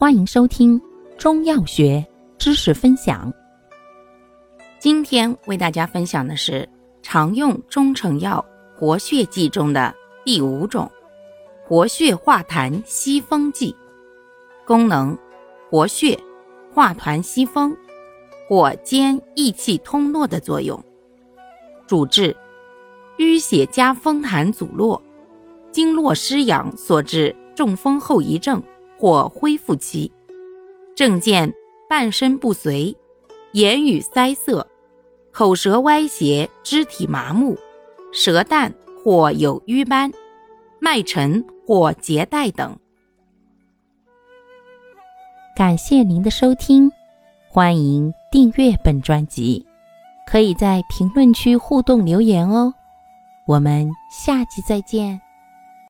欢迎收听中药学知识分享。今天为大家分享的是常用中成药活血剂中的第五种——活血化痰息风剂。功能：活血、化痰息风，或兼益气通络的作用。主治：淤血加风痰阻络、经络失养所致中风后遗症。或恢复期，症见半身不遂、言语塞塞、口舌歪斜、肢体麻木、舌淡或有瘀斑、脉沉或结带等。感谢您的收听，欢迎订阅本专辑，可以在评论区互动留言哦。我们下期再见。